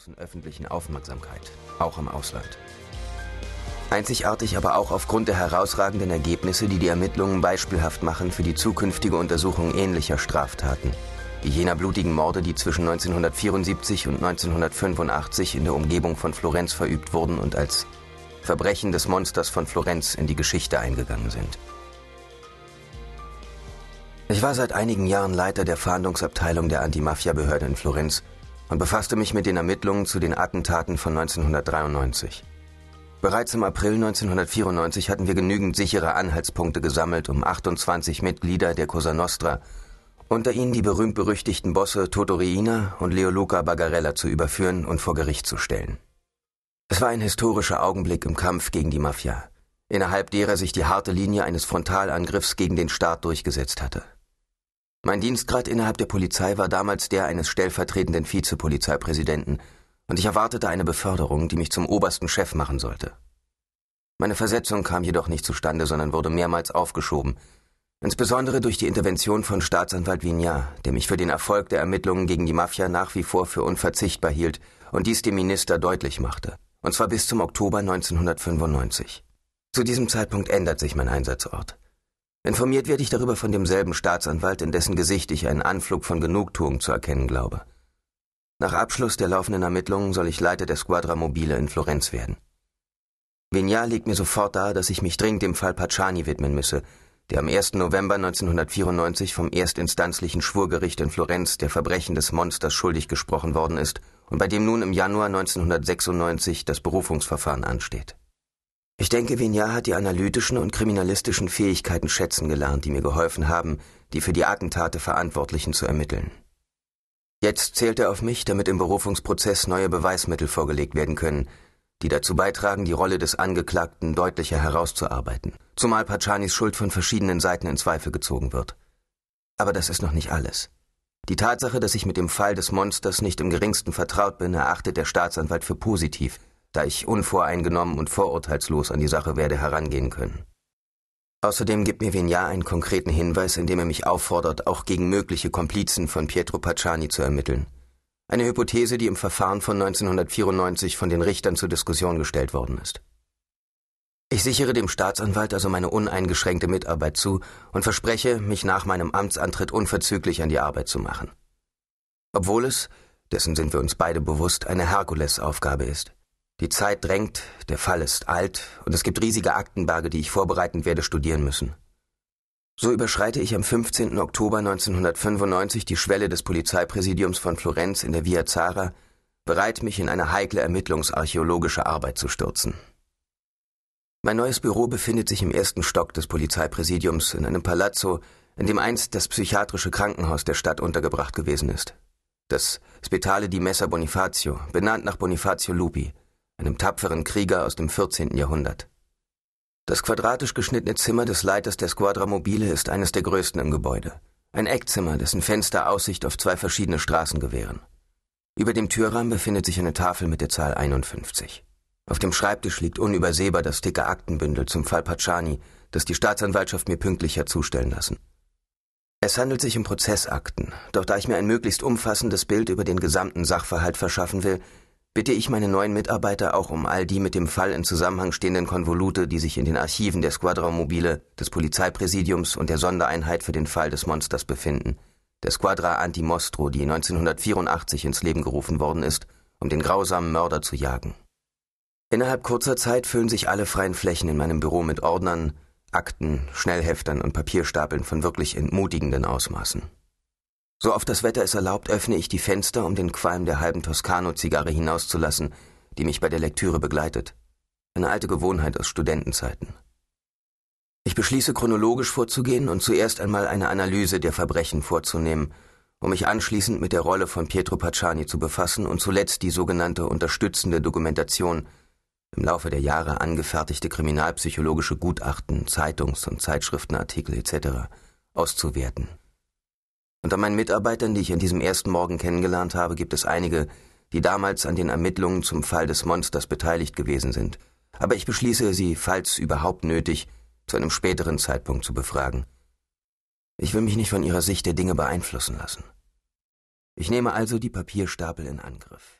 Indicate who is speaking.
Speaker 1: großen öffentlichen Aufmerksamkeit, auch im Ausland. Einzigartig aber auch aufgrund der herausragenden Ergebnisse, die die Ermittlungen beispielhaft machen für die zukünftige Untersuchung ähnlicher Straftaten, wie jener blutigen Morde, die zwischen 1974 und 1985 in der Umgebung von Florenz verübt wurden und als Verbrechen des Monsters von Florenz in die Geschichte eingegangen sind. Ich war seit einigen Jahren Leiter der Fahndungsabteilung der Antimafia-Behörde in Florenz und befasste mich mit den Ermittlungen zu den Attentaten von 1993. Bereits im April 1994 hatten wir genügend sichere Anhaltspunkte gesammelt, um 28 Mitglieder der Cosa Nostra, unter ihnen die berühmt-berüchtigten Bosse Toto Riina und Leoluca Bagarella zu überführen und vor Gericht zu stellen. Es war ein historischer Augenblick im Kampf gegen die Mafia, innerhalb derer sich die harte Linie eines Frontalangriffs gegen den Staat durchgesetzt hatte. Mein Dienstgrad innerhalb der Polizei war damals der eines stellvertretenden Vizepolizeipräsidenten, und ich erwartete eine Beförderung, die mich zum obersten Chef machen sollte. Meine Versetzung kam jedoch nicht zustande, sondern wurde mehrmals aufgeschoben, insbesondere durch die Intervention von Staatsanwalt Vignat, der mich für den Erfolg der Ermittlungen gegen die Mafia nach wie vor für unverzichtbar hielt und dies dem Minister deutlich machte, und zwar bis zum Oktober 1995. Zu diesem Zeitpunkt ändert sich mein Einsatzort. Informiert werde ich darüber von demselben Staatsanwalt, in dessen Gesicht ich einen Anflug von Genugtuung zu erkennen glaube. Nach Abschluss der laufenden Ermittlungen soll ich Leiter der Squadra Mobile in Florenz werden. Vignal legt mir sofort dar, dass ich mich dringend dem Fall Pacciani widmen müsse, der am 1. November 1994 vom erstinstanzlichen Schwurgericht in Florenz der Verbrechen des Monsters schuldig gesprochen worden ist und bei dem nun im Januar 1996 das Berufungsverfahren ansteht. Ich denke, Vignard hat die analytischen und kriminalistischen Fähigkeiten schätzen gelernt, die mir geholfen haben, die für die Attentate Verantwortlichen zu ermitteln. Jetzt zählt er auf mich, damit im Berufungsprozess neue Beweismittel vorgelegt werden können, die dazu beitragen, die Rolle des Angeklagten deutlicher herauszuarbeiten, zumal Pacianis Schuld von verschiedenen Seiten in Zweifel gezogen wird. Aber das ist noch nicht alles. Die Tatsache, dass ich mit dem Fall des Monsters nicht im geringsten vertraut bin, erachtet der Staatsanwalt für positiv, da ich unvoreingenommen und vorurteilslos an die Sache werde herangehen können. Außerdem gibt mir Vignard einen konkreten Hinweis, indem er mich auffordert, auch gegen mögliche Komplizen von Pietro Pacciani zu ermitteln. Eine Hypothese, die im Verfahren von 1994 von den Richtern zur Diskussion gestellt worden ist. Ich sichere dem Staatsanwalt also meine uneingeschränkte Mitarbeit zu und verspreche, mich nach meinem Amtsantritt unverzüglich an die Arbeit zu machen. Obwohl es, dessen sind wir uns beide bewusst, eine Herkulesaufgabe ist. Die Zeit drängt, der Fall ist alt und es gibt riesige Aktenberge, die ich vorbereitend werde studieren müssen. So überschreite ich am 15. Oktober 1995 die Schwelle des Polizeipräsidiums von Florenz in der Via Zara, bereit, mich in eine heikle ermittlungsarchäologische Arbeit zu stürzen. Mein neues Büro befindet sich im ersten Stock des Polizeipräsidiums in einem Palazzo, in dem einst das psychiatrische Krankenhaus der Stadt untergebracht gewesen ist. Das Spitale di Messa Bonifacio, benannt nach Bonifacio Lupi, einem tapferen Krieger aus dem 14. Jahrhundert. Das quadratisch geschnittene Zimmer des Leiters der Squadra Mobile ist eines der größten im Gebäude. Ein Eckzimmer, dessen Fenster Aussicht auf zwei verschiedene Straßen gewähren. Über dem Türrahmen befindet sich eine Tafel mit der Zahl 51. Auf dem Schreibtisch liegt unübersehbar das dicke Aktenbündel zum Fall Pacciani, das die Staatsanwaltschaft mir pünktlich hat zustellen lassen. Es handelt sich um Prozessakten, doch da ich mir ein möglichst umfassendes Bild über den gesamten Sachverhalt verschaffen will, bitte ich meine neuen Mitarbeiter auch um all die mit dem Fall in Zusammenhang stehenden Konvolute, die sich in den Archiven der Squadra Mobile, des Polizeipräsidiums und der Sondereinheit für den Fall des Monsters befinden, der Squadra Anti-Mostro, die 1984 ins Leben gerufen worden ist, um den grausamen Mörder zu jagen. Innerhalb kurzer Zeit füllen sich alle freien Flächen in meinem Büro mit Ordnern, Akten, Schnellheftern und Papierstapeln von wirklich entmutigenden Ausmaßen. So oft das Wetter es erlaubt, öffne ich die Fenster, um den Qualm der halben Toscano-Zigarre hinauszulassen, die mich bei der Lektüre begleitet. Eine alte Gewohnheit aus Studentenzeiten. Ich beschließe chronologisch vorzugehen und zuerst einmal eine Analyse der Verbrechen vorzunehmen, um mich anschließend mit der Rolle von Pietro Pacciani zu befassen und zuletzt die sogenannte unterstützende Dokumentation, im Laufe der Jahre angefertigte kriminalpsychologische Gutachten, Zeitungs- und Zeitschriftenartikel etc. auszuwerten. Unter meinen Mitarbeitern, die ich an diesem ersten Morgen kennengelernt habe, gibt es einige, die damals an den Ermittlungen zum Fall des Monsters beteiligt gewesen sind. Aber ich beschließe, sie, falls überhaupt nötig, zu einem späteren Zeitpunkt zu befragen. Ich will mich nicht von ihrer Sicht der Dinge beeinflussen lassen. Ich nehme also die Papierstapel in Angriff.